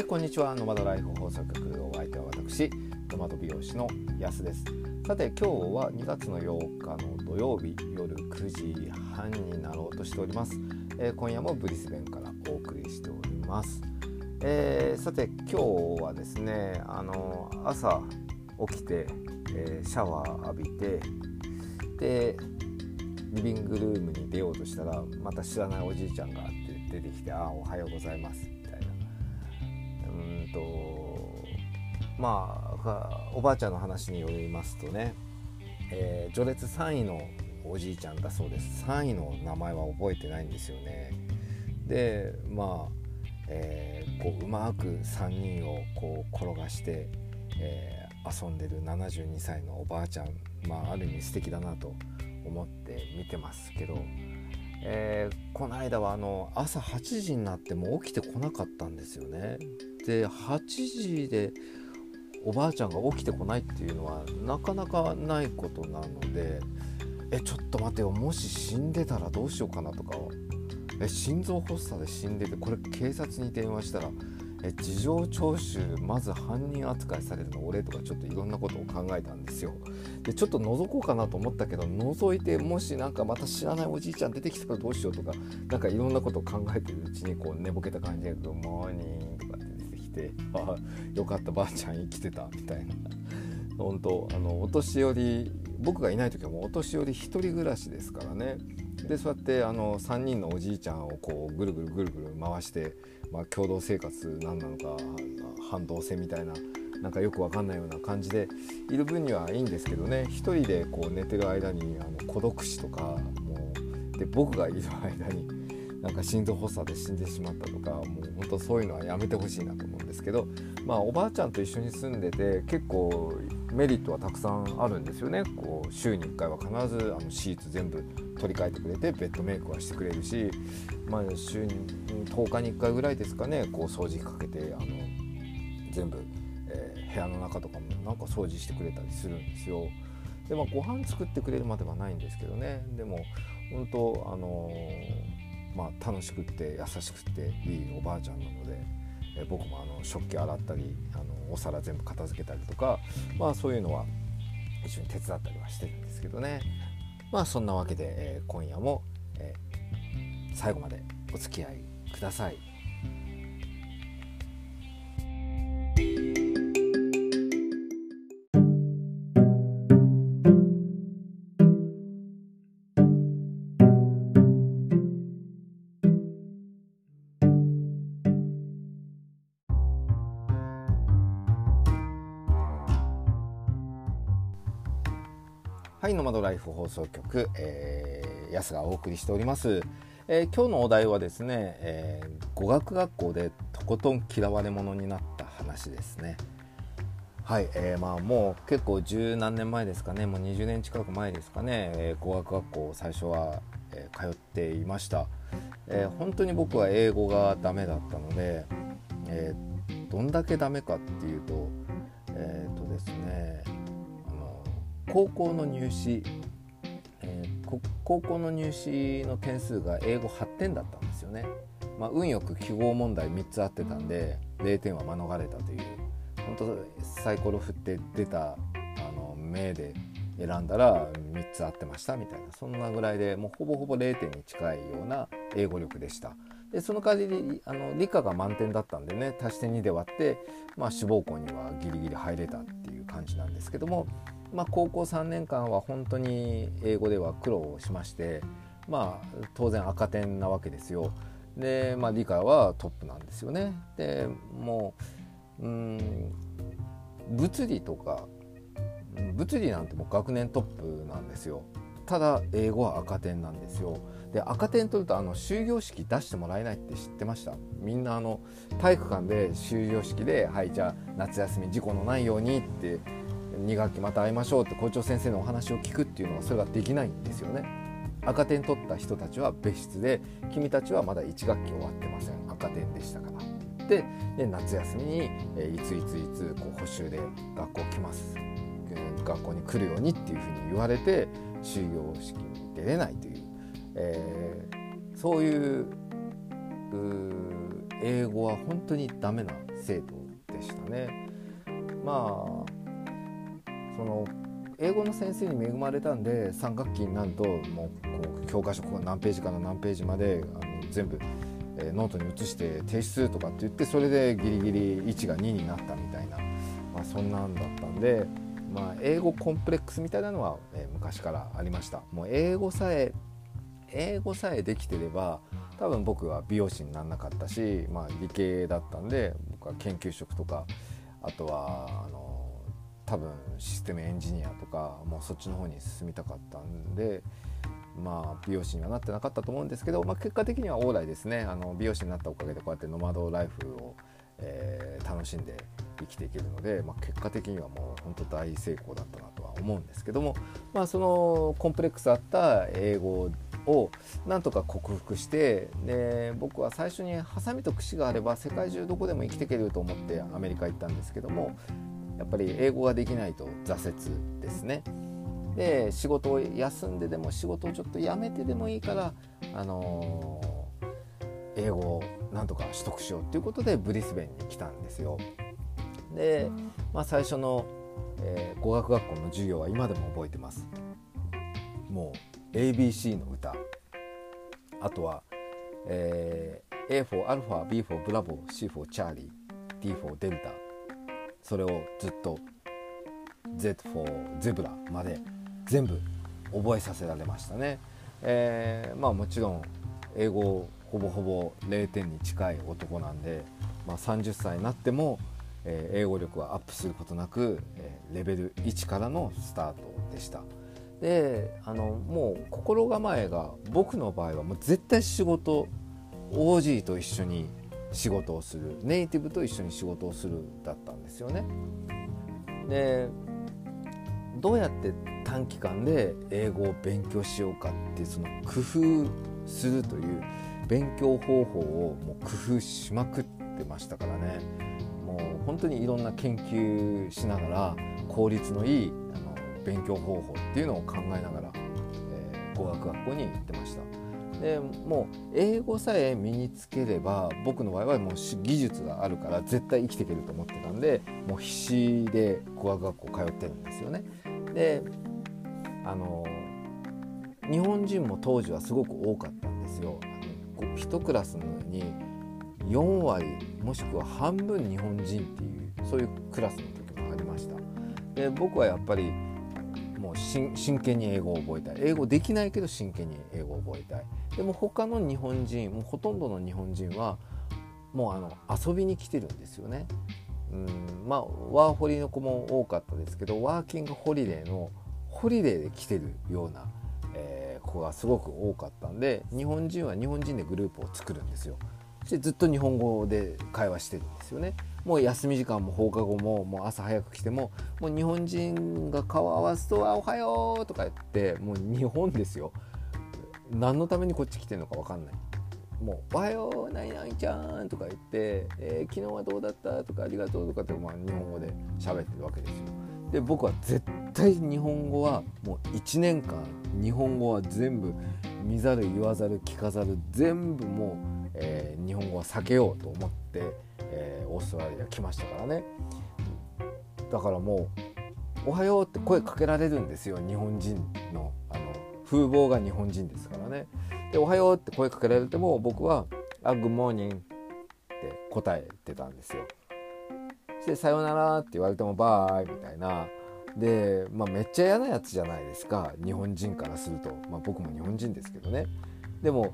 はいこんにちは。ノマドライフ放送局お相手は私ノマド美容師のやすです。さて今日は2月の8日の土曜日夜9時半になろうとしております、えー、今夜もブリスベンからお送りしております、えー、さて今日はですねあの朝起きて、えー、シャワー浴びてでリビングルームに出ようとしたらまた知らないおじいちゃんが出てきて「あおはようございます」とまあおばあちゃんの話によりますとね、えー、序列3位のおじいちゃんだそうです3位の名前は覚えてないんですよねでまあ、えー、こううまく3人をこう転がして、えー、遊んでる72歳のおばあちゃんまあある意味素敵だなと思って見てますけどえー、この間はあの朝8時になっても起きてこなかったんですよね。で8時でおばあちゃんが起きてこないっていうのはなかなかないことなのでえちょっと待てよもし死んでたらどうしようかなとかえ心臓発作で死んでてこれ警察に電話したらえ事情聴取まず犯人扱いされるの俺とかちょっといろんなことを考えたんですよ。でちょっと覗こうかなと思ったけど覗いてもしなんかまた知らないおじいちゃん出てきたらどうしようとかなんかいろんなことを考えてるうちにこう寝ぼけた感じで「グッモーニング」て「ああよかったばあちゃん生きてた」みたいな。本当あのお年寄り僕がいない時はもうお年寄り一人暮らしですからね。でそうやってあの3人のおじいちゃんをこうぐるぐるぐるぐる回して、まあ、共同生活何なのか反動性みたいななんかよくわかんないような感じでいる分にはいいんですけどね。一人でこう寝てる間にあの孤独死とかもうで僕がいる間になんか心臓発作で死んでしまったとかもう本当そういうのはやめてほしいなと思ですけどまあおばあちゃんと一緒に住んでて結構メリットはたくさんあるんですよね。こう週に1回は必ずあのシーツ全部取り替えてくれてベッドメイクはしてくれるし、まあ、週に10日に1回ぐらいですかねこう掃除機かけてあの全部、えー、部屋の中とかもなんか掃除してくれたりするんですよ。でまあ、ご飯作ってくれるまではないんですけどね。でも本当あのー、まあ、楽しくって優しくていいおばあちゃんなので、え、僕もあの食器洗ったりあのお皿全部片付けたりとか、まあ、そういうのは一緒に手伝ったりはしてるんですけどねまあそんなわけで、え、今夜も、え、最後までお付き合いください。はいノマドライフ放送局、えー、安がお送りしております、えー、今日のお題はですね、えー、語学学校でとことん嫌われ者になった話ですね。はい、えー、まあもう結構十何年前ですかね。もう20年近く前ですかね、えー、語学学校最初は、えー、通っていました、えー、本当に僕は英語がダメだったので、えー、どんだけダメかっていうとえっ、ー、とですね高校の入試、えー、高校の入試の点数が英語8点だったんですよね。まあ、運よく記号問題3つあってたんで0点は免れたという本当サイコロ振って出たあの目で選んだら3つ合ってましたみたいなそんなぐらいでもうほぼほぼ0点に近いような英語力でした。でその代わりあの理科が満点だったんでね足して2で割って、まあ、志望校にはギリギリ入れたっていう感じなんですけどもまあ、高校3年間は本当に英語では苦労しまして、まあ、当然赤点なわけですよ。で、まあ、理科はトップなんですよね。でもううん物理とか物理なんてもう学年トップなんですよ。ただ英語は赤点なんですよ。で赤点取るとあの終業式出してもらえないって知ってました？みんなあの体育館で終業式で「はいじゃあ夏休み事故のないように」って2学期また会いましょうって校長先生のお話を聞くっていうのはそれができないんですよね。赤点取った人たちは別室で君たちはまだ1学期終わってません。赤点でしたから。でで夏休みに、えいついついつこう補習で学校来ます。学校に来るようにっていうふうに言われて終業式に出れないという、えー、そういう英語は本当にダメな生徒でしたね。まあその英語の先生に恵まれたんで3学期になるともうこう教科書が何ページから何ページまであの全部、えー、ノートに移して提出とかって言ってそれでギリギリ1が2になったみたいな、まあ、そんなんだったんで、まあ、英語コンプレックスみたいなのは、えー、昔からありました。もう英語さえ英語さえできてれば多分僕は美容師にならなかったし、まあ、理系だったんで僕は研究職とかあとはあの多分システムエンジニアとかもうそっちの方に進みたかったんでまあ美容師にはなってなかったと思うんですけど、まあ、結果的には往来ですね。あの美容師になったおかげでこうやってノマドライフを、えー、楽しんで生きていけるので、まあ、結果的にはもう本当大成功だったなとは思うんですけども、まあ、そのコンプレックスあった英語をなんとか克服してで僕は最初にハサミと串があれば世界中どこでも生きていけると思ってアメリカ行ったんですけどもやっぱり英語ができないと挫折ですね。で仕事を休んででも仕事をちょっとやめてでもいいから、あのー、英語をなんとか取得しようっていうことでブリスベンに来たんですよ。で、まあ、最初の、えー、語学学校の授業は今でも覚えてます。もう ABC の歌あとは、えー、A for Alpha B for Bravo C for Charlie D for Delta それをずっと Z for ゼブラまで全部覚えさせられましたね。えー、まあもちろん英語ほぼほぼ0点に近い男なんで、まあ、30歳になっても、えー、英語力はアップすることなく、えー、レベル1からのスタートでした。であのもう心構えが僕の場合はもう絶対仕事 OG と一緒に仕事をするネイティブと一緒に仕事をするだったんですよね。でどうやって短期間で英語を勉強しようかってその工夫するという勉強方法をもう工夫しまくってましたからねもう本当にいろんな研究しながら効率のいいあの勉強方法っていうのを考えながら、えー、語学学校に行ってました。でもう英語さえ身につければ僕の場合はもう技術があるから絶対生きていけると思ってたんでもう必死で語学学校通ってるんですよね。であの日本人も当時はすごく多かったんですよ。あの1クラスに4割もしくは半分日本人っていうそういうクラスの時もありました。で僕はやっぱりもう真剣に英語を覚えたい英語できないけど真剣に英語を覚えたいでも他の日本人もうほとんどの日本人はもうあの遊びに来てるんですよね。うんまあワーホリの子も多かったですけどワーキングホリデーのホリデーで来てるような、えー、子がすごく多かったんで日本人は日本人でグループを作るんですよ。そしてずっと日本語で会話してるんですよね。もう休み時間も放課後ももう朝早く来てももう日本人が顔を合わすと「あおはよう」とか言ってもう日本ですよ何のためにこっち来てるのか分かんないもう「おはよう何々ちゃん」とか言って「えー、昨日はどうだった?」とか「ありがとう」とかって、まあ、日本語で喋ってるわけですよで僕は絶対日本語はもう1年間日本語は全部見ざる言わざる聞かざる全部もう、えー、日本語は避けようと思ってえー、オーストラリア来ましたからね。だからもう「おはよう」って声かけられるんですよ日本人のあの風貌が日本人ですからね。で「おはよう」って声かけられても僕は「あグッモーニング」って答えてたんですよ。そして「さようなら」って言われても「バイ」みたいな。で、まあ、めっちゃ嫌なやつじゃないですか。日本人からすると、まあ、僕も日本人ですけどね。でも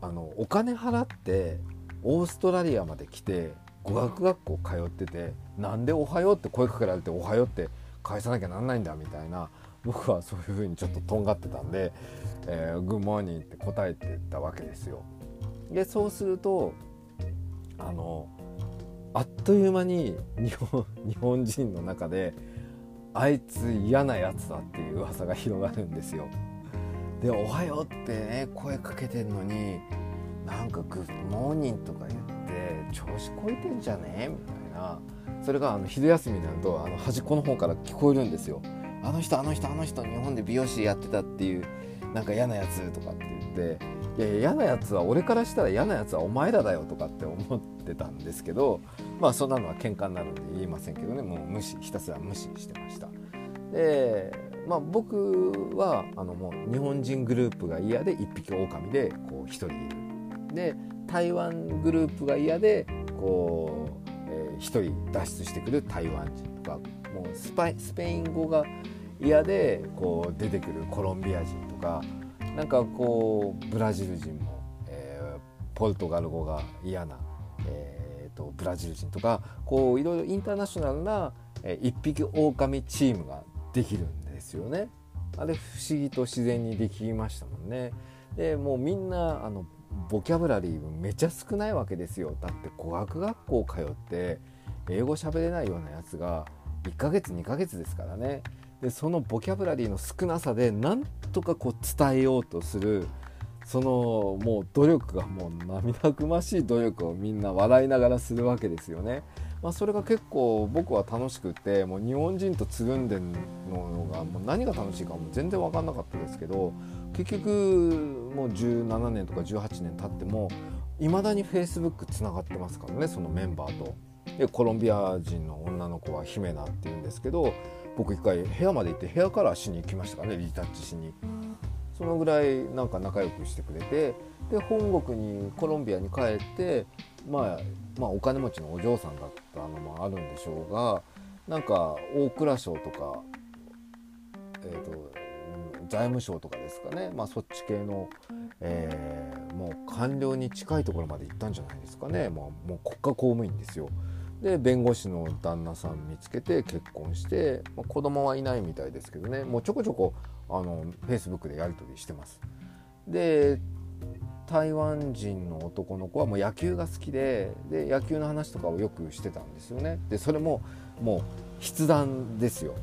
あのお金払ってオーストラリアまで来て語学学校通っててなんで「おはよう」って声かけられて「おはよう」って返さなきゃなんないんだみたいな僕はそういうふうにちょっととんがってたんで「えー、グッモーニング」って答えてたわけですよ。でそうするとあのあっという間に日本日本人の中であいつ嫌なやつだっていう噂が広がるんですよ。で「おはよう」ってね声かけてんのになんかグッモーニングとか言って調子こいてんじゃね？えみたいな。それがあの昼休みになるとあの端っこの方から聞こえるんですよ。あの人あの人あの人日本で美容師やってたっていうなんか嫌なやつとかって言って。いや嫌なやつは俺からしたら嫌なやつはお前らだよとかって思ってたんですけどまあそんなのは喧嘩になるんで言いませんけどね。もう無視ひたすら無視してました。でまあ僕はあのもう日本人グループが嫌で一匹狼でこう一人いる。で台湾グループが嫌でこう、えー、一人脱出してくる台湾人とかもうスパスペイン語が嫌でこう出てくるコロンビア人とかなんかこうブラジル人も、えー、ポルトガル語が嫌な、えーと、ブラジル人とかこういろいろインターナショナルな、えー、一匹狼チームができるんですよね。あれ不思議と自然にできましたもんね。でもうみんなあのボキャブラリーめちゃ少ないわけですよだって語学学校通って英語喋れないようなやつが1ヶ月2ヶ月ですからねでそのボキャブラリーの少なさでなんとかこう伝えようとするそのもう努力がもう涙ぐましい努力をみんな笑いながらするわけですよね。まあ、それが結構僕は楽しくてもう日本人とつるんでるのがもう何が楽しいかも全然分かんなかったですけど結局もう17年とか18年経ってもいまだに Facebook つながってますからねそのメンバーと。でコロンビア人の女の子はヒメナっていうんですけど僕一回部屋まで行ってヘアカラーしに行きましたからねリタッチしにそのぐらいなんか仲良くしてくれてで本国にコロンビアに帰って、まあ、まあお金持ちのお嬢さんだったのもあるんでしょうがなんか大蔵省とか、えーと、財務省とかですかね、まあ、そっち系の、えー、もう官僚に近いところまで行ったんじゃないですかね、まあ、もう国家公務員ですよ。で弁護士の旦那さん見つけて結婚して、まあ、子供はいないみたいですけどねもうちょこちょこあのフェイスブックでやり取りしてます。で台湾人の男の子はもう野球が好きでで野球の話とかをよくしてたんですよね。でそれももう筆談ですよ。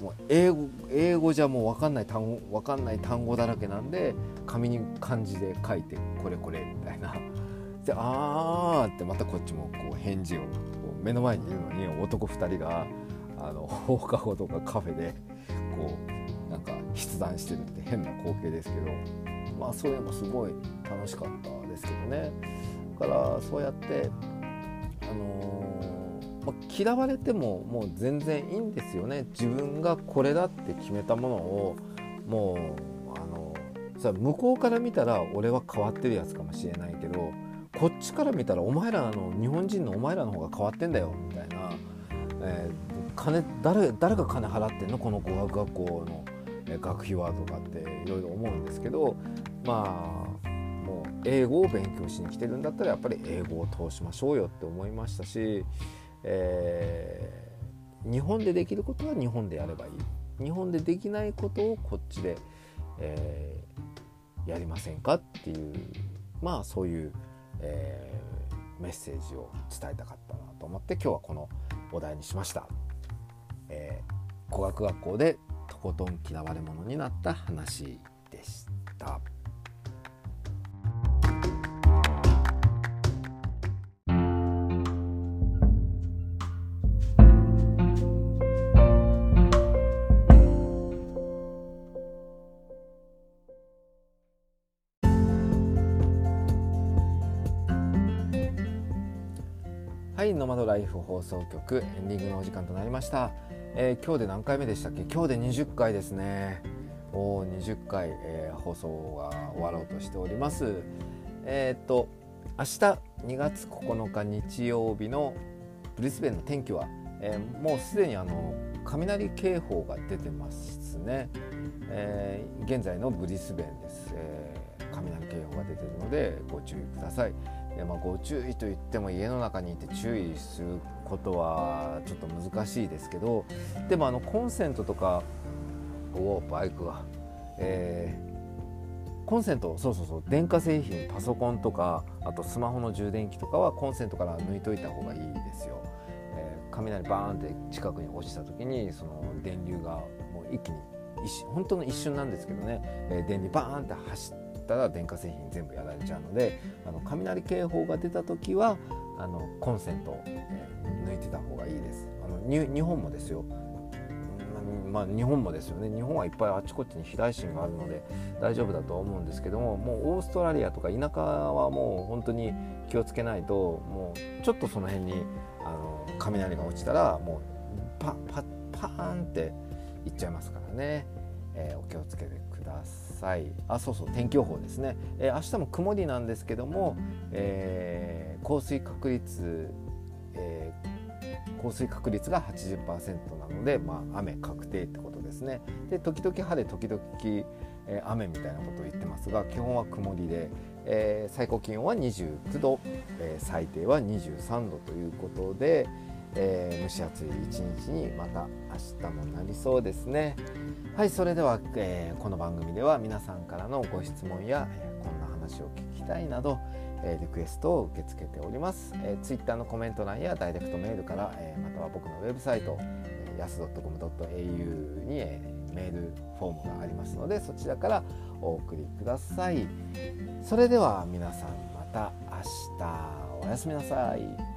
もう英語英語じゃもう分かんない単語分かんない単語だらけなんで紙に漢字で書いてこれこれみたいな。で「あー」ってまたこっちもこう返事を目の前にいるのに男2人があの放課後とかカフェでこうなんか筆談してるって変な光景ですけどまあそれもすごい楽しかったですけどね。だからそうやってあのー、まあ、嫌われてももう全然いいんですよね。自分がこれだって決めたものをもうあのさ向こうから見たら俺は変わってるやつかもしれないけどこっちから見たらお前らの日本人のお前らの方が変わってんだよみたいな、えー、金誰誰が金払ってんのこの語学学校の、学費はとかっていろいろ思うんですけどまあもう英語を勉強しに来てるんだったらやっぱり英語を通しましょうよって思いましたし、えー、日本でできることは日本でやればいい日本でできないことをこっちで、えー、やりませんかっていうまあそういうえー、メッセージを伝えたかったなと思って今日はこのお題にしました。えー、語学学校でとことん嫌われ者になった話はいノマドライフ放送局エンディングのお時間となりました、えー、今日で何回目でしたっけ？今日で20回ですね。おお20回、えー、放送が終わろうとしております。えー、っと明日2月9日日曜日のブリスベンの天気は、えー、もうすでにあの雷警報が出てますね、えー、現在のブリスベンです、えー、雷警報が出てるのでご注意ください。でまあ、ご注意といっても家の中にいて注意することはちょっと難しいですけどでもあのコンセントとかおバイクが、えー、コンセントそうそうそう電化製品パソコンとかあとスマホの充電器とかはコンセントから抜いといた方がいいですよ。えー、雷バーンって近くに落ちた時にその電流がもう一気に一本当の一瞬なんですけどね、えー、電流バーンって走ってったら電化製品全部やられちゃうのであの雷警報が出た時はあのコンセント、えー、抜いてた方がいいです。あの日本もですよ。まあ、日本もですよね。日本はいっぱいあちこちに飛来心があるので大丈夫だとは思うんですけどももうオーストラリアとか田舎はもう本当に気をつけないともうちょっとその辺にあの雷が落ちたらもうパパパーンっていっちゃいますからね、えー、お気をつけてください。あそうそう天気予報ですね、えー、明日も曇りなんですけども、えー、降水確率、え降水確率が80%なので、まあ、雨確定ってことですね。で時々晴れ時々、え雨みたいなことを言ってますが基本は曇りで、え最高気温は29度、え最低は23度ということで、え、蒸し暑い一日にまた明日もなりそうですね。はいそれでは、えー、この番組では皆さんからのご質問や、えー、こんな話を聞きたいなど、えリクエストを受け付けております、え Twitter のコメント欄やダイレクトメールから、えまたは僕のウェブサイト、えやす .com.au に、えメールフォームがありますのでそちらからお送りください。それでは皆さんまた明日。おやすみなさい。